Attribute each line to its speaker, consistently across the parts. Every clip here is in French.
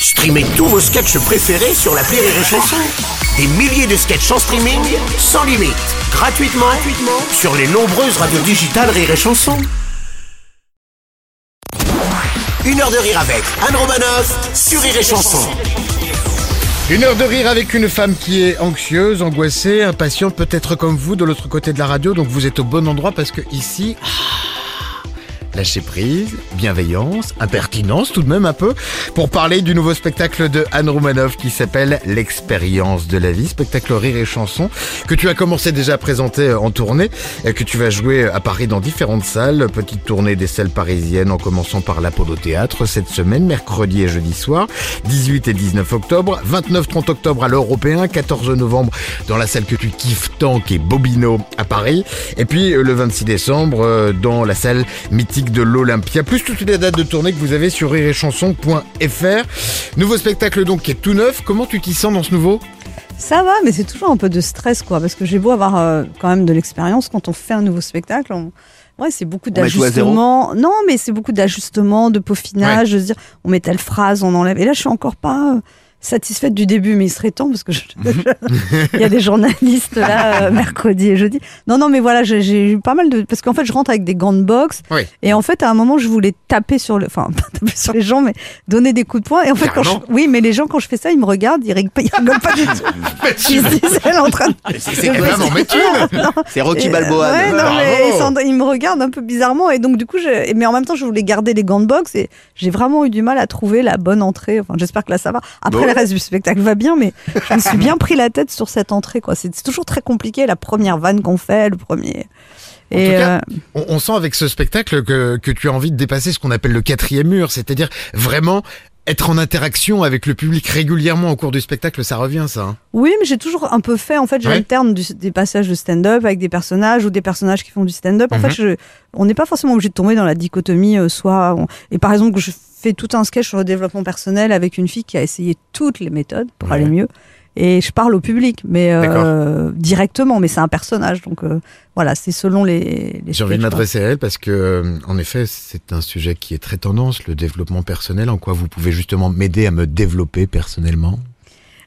Speaker 1: Streamez tous vos sketchs préférés sur la Rire et Chanson. Des milliers de sketchs en streaming, sans limite, gratuitement, gratuitement sur les nombreuses radios digitales Rire et Chanson. Une heure de rire avec Anne Romanoff sur Rire et Chanson.
Speaker 2: Une heure de rire avec une femme qui est anxieuse, angoissée, impatiente, peut-être comme vous de l'autre côté de la radio, donc vous êtes au bon endroit parce que ici, lâcher prise, bienveillance, impertinence tout de même un peu, pour parler du nouveau spectacle de Anne Roumanoff qui s'appelle L'expérience de la vie, spectacle rire et chanson, que tu as commencé déjà à présenter en tournée, et que tu vas jouer à Paris dans différentes salles, petite tournée des salles parisiennes en commençant par l'Apollo Théâtre cette semaine, mercredi et jeudi soir, 18 et 19 octobre, 29-30 octobre à l'Européen, 14 novembre dans la salle que tu kiffes tant qui est Bobino à Paris, et puis le 26 décembre euh, dans la salle mythique de l'Olympia, plus toutes les dates de tournée que vous avez sur rirechanson.fr. Nouveau spectacle donc qui est tout neuf. Comment tu t'y sens dans ce nouveau?
Speaker 3: Ça va, mais c'est toujours un peu de stress, quoi, parce que j'ai beau avoir euh, quand même de l'expérience quand on fait un nouveau spectacle. Ouais, c'est beaucoup d'ajustements. Non, mais c'est beaucoup d'ajustements, de peaufinage, de se dire on met telle phrase, on enlève. Et là, je suis encore pas. Euh, satisfaite du début, mais il serait temps parce que il y a des journalistes là euh, mercredi et jeudi. Non, non, mais voilà, j'ai eu pas mal de parce qu'en fait, je rentre avec des gants de boxe et en fait, à un moment, je voulais taper sur le, enfin, pas taper sur les gens, mais donner des coups de poing. Et en fait, quand je... oui, mais les gens quand je fais ça, ils me regardent, ils rigolent pas, ils rigolent pas du tout.
Speaker 2: ils se disent, elle est en train de. C'est vraiment
Speaker 4: C'est Rocky Balboa.
Speaker 3: Ouais, non, mais ils, me regardent un peu bizarrement et donc du coup, je... mais en même temps, je voulais garder les gants de boxe et j'ai vraiment eu du mal à trouver la bonne entrée. Enfin, j'espère que là, ça va. Après, le reste du spectacle va bien, mais je me suis bien pris la tête sur cette entrée. quoi. C'est toujours très compliqué, la première vanne qu'on fait, le premier.
Speaker 2: Et euh, on, sent avec ce spectacle que, que tu as envie de dépasser ce qu'on appelle le quatrième mur, c'est-à-dire vraiment être en interaction avec le public régulièrement au cours du spectacle, ça revient ça hein
Speaker 3: Oui, mais j'ai toujours un peu fait. En fait, j'alterne des passages de stand-up avec des personnages ou des personnages qui font du stand-up. En fait, mhm. je, on n'est pas forcément obligé de tomber dans la dichotomie. Euh, soit, et par exemple, je fais tout un sketch sur le développement personnel avec une fille qui a essayé toutes les méthodes pour aller mieux. Et je parle au public, mais euh, directement, mais c'est un personnage, donc euh, voilà, c'est selon les.
Speaker 2: J'ai envie de m'adresser à elle parce que, euh, en effet, c'est un sujet qui est très tendance, le développement personnel. En quoi vous pouvez justement m'aider à me développer personnellement?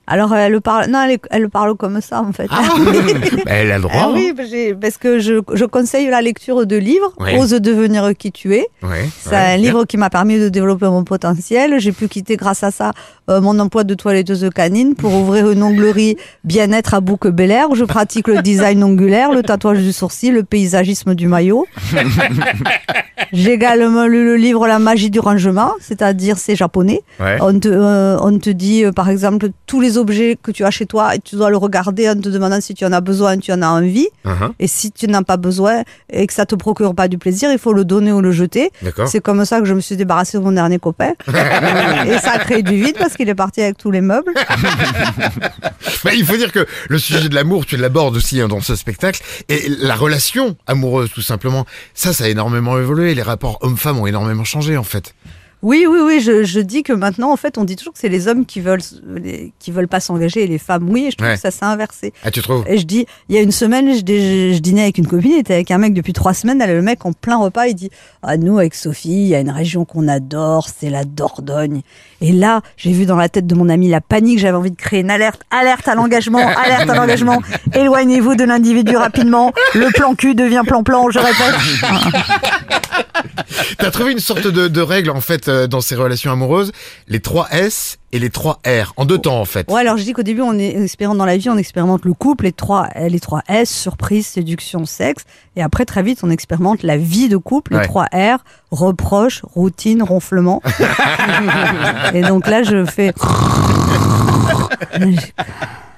Speaker 3: Alors elle parle, non, elle, parle comme ça en fait.
Speaker 2: Ah, elle a le droit.
Speaker 3: Ah oui, parce que je, je, conseille la lecture de livres. Ose devenir qui tu es. c'est un livre qui m'a permis de développer mon potentiel. J'ai pu quitter grâce à ça euh, mon emploi de toiletteuse canine pour ouvrir une onglerie bien-être à Bouc Bel Air où je pratique le design ongulaire, le tatouage du sourcil, le paysagisme du maillot. J'ai également lu le livre La magie du rangement, c'est-à-dire c'est japonais. On, te, euh, on te dit euh, par exemple tous les objets que tu as chez toi et tu dois le regarder en te demandant si tu en as besoin, tu en as envie. Uh-huh. Et si tu n'en as pas besoin et que ça te procure pas du plaisir, il faut le donner ou le jeter. C'est comme ça que je me suis débarrassée de mon dernier copain. et ça a créé du vide parce qu'il est parti avec tous les meubles.
Speaker 2: Il faut dire que le sujet de l'amour, tu l'abordes aussi hein, dans ce spectacle. Et la relation amoureuse, tout simplement, ça, ça a énormément évolué. Les rapports hommes-femmes ont énormément changé, en fait.
Speaker 3: Oui, oui, oui. Je, je, dis que maintenant, en fait, on dit toujours que c'est les hommes qui veulent, qui veulent pas s'engager et les femmes, oui. Et je trouve que ça s'est inversé.
Speaker 2: Ah, tu trouves?
Speaker 3: Et je dis, il y a une semaine, je, je, dînais avec une copine, était avec un mec depuis trois semaines. Elle, le mec en plein repas, il dit, ah nous avec Sophie, il y a une région qu'on adore, c'est la Dordogne. Et là, j'ai vu dans la tête de mon ami la panique. J'avais envie de créer une alerte, alerte à l'engagement, alerte à l'engagement. Éloignez-vous de l'individu rapidement. Le plan cul devient plan plan. Je répète.
Speaker 2: T'as trouvé une sorte de, de, règle en fait euh, dans ces relations amoureuses, les 3 S et les 3 R, en deux temps en fait.
Speaker 3: Ouais, alors je dis qu'au début on est expérimente dans la vie, on expérimente le couple, les 3, les 3 S, surprise, séduction, sexe, et après très vite on expérimente la vie de couple, les 3 R, reproche, routine, ronflement. et donc là je fais...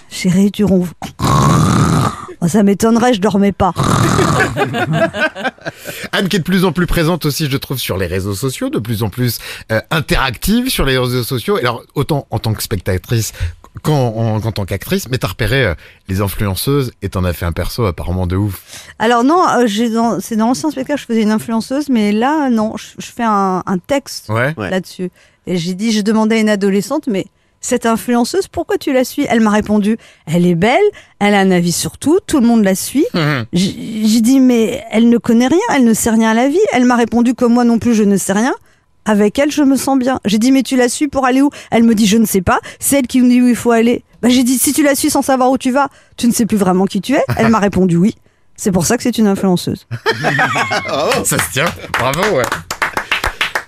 Speaker 3: Chérie, tu ronfles. Oh, ça m'étonnerait, je dormais pas.
Speaker 2: Anne qui est de plus en plus présente aussi, je trouve, sur les réseaux sociaux, de plus en plus euh, interactive sur les réseaux sociaux. Alors, autant en tant que spectatrice qu'en en, tant qu'actrice, mais t'as repéré euh, les influenceuses et t'en as fait un perso apparemment de ouf.
Speaker 3: Alors non, euh, dans, c'est dans l'ancien spectacle, je faisais une influenceuse, mais là, non, je, fais un, un texte là-dessus. Et j'ai dit, je demandais à une adolescente, mais cette influenceuse, pourquoi tu la suis? Elle m'a répondu, elle est belle, elle a un avis sur tout, tout le monde la suit. Mhm. J'ai dit, mais elle ne connaît rien, elle ne sait rien à la vie. Elle m'a répondu, comme moi non plus, je ne sais rien. avec elle, je me sens bien. J'ai dit, mais tu la suis pour aller où? Elle me dit, je ne sais pas. C'est elle qui me dit où il faut aller. Bah, j'ai dit, si tu la suis sans savoir où tu vas, tu ne sais plus vraiment qui tu es. Elle m'a répondu oui. C'est pour ça que c'est une influenceuse.
Speaker 2: ça se tient. Bravo, ouais.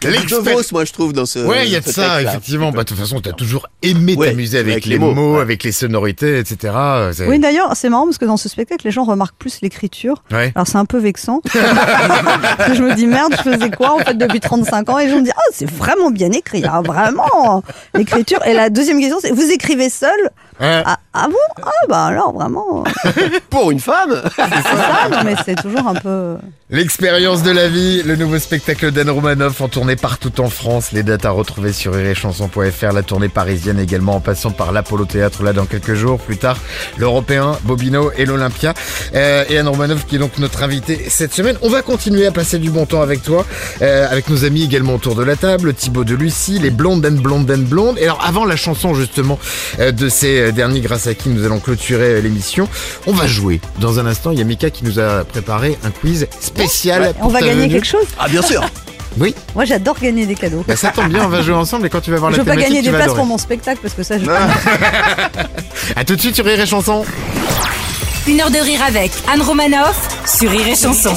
Speaker 4: L'expérience, moi, je trouve, dans ce.
Speaker 2: Ouais, il y a de ça, effectivement. Bah, de toute façon, tu as toujours aimé t'amuser avec, les mots, avec les sonorités, etc.
Speaker 3: Oui, d'ailleurs, c'est marrant parce que dans ce spectacle, les gens remarquent plus l'écriture. Alors, c'est un peu vexant. je me dis, merde, je faisais quoi, en fait, depuis 35 ans? Et je me dis, oh, c'est vraiment bien écrit, hein, vraiment. L'écriture. Et la deuxième question, c'est, vous écrivez seul? Ah, ah, bon? Ah bah alors vraiment.
Speaker 4: Pour une femme
Speaker 3: C'est ça, non mais c'est toujours un peu.
Speaker 2: L'expérience de la vie, le nouveau spectacle d'Anne Romanoff en tournée partout en France. Les dates à retrouver sur iréchanson.fr, la tournée parisienne également en passant par l'Apollo Théâtre là dans quelques jours. Plus tard, l'Européen, Bobino et l'Olympia. Euh, et Anne Romanoff qui est donc notre invitée cette semaine. On va continuer à passer du bon temps avec toi, euh, avec nos amis également autour de la table, Thibaut de Lucie, les blondes and blondes and blondes. Et alors avant la chanson justement euh, de ces derniers grâce à qui nous allons clôturer l'émission, on va jouer. Dans un instant, il y a Mika qui nous a préparé un quiz spécial.
Speaker 3: On va gagner quelque chose
Speaker 4: Ah bien sûr
Speaker 2: Oui.
Speaker 3: Moi j'adore gagner des cadeaux.
Speaker 2: Bah, ça tombe bien, on va jouer ensemble et quand tu vas voir
Speaker 3: la
Speaker 2: Je veux
Speaker 3: pas gagner
Speaker 2: des
Speaker 3: places pour mon spectacle parce que ça je.
Speaker 2: A tout de suite sur Rire et Chanson.
Speaker 5: Une heure de rire avec Anne Romanoff sur Rire et Chanson.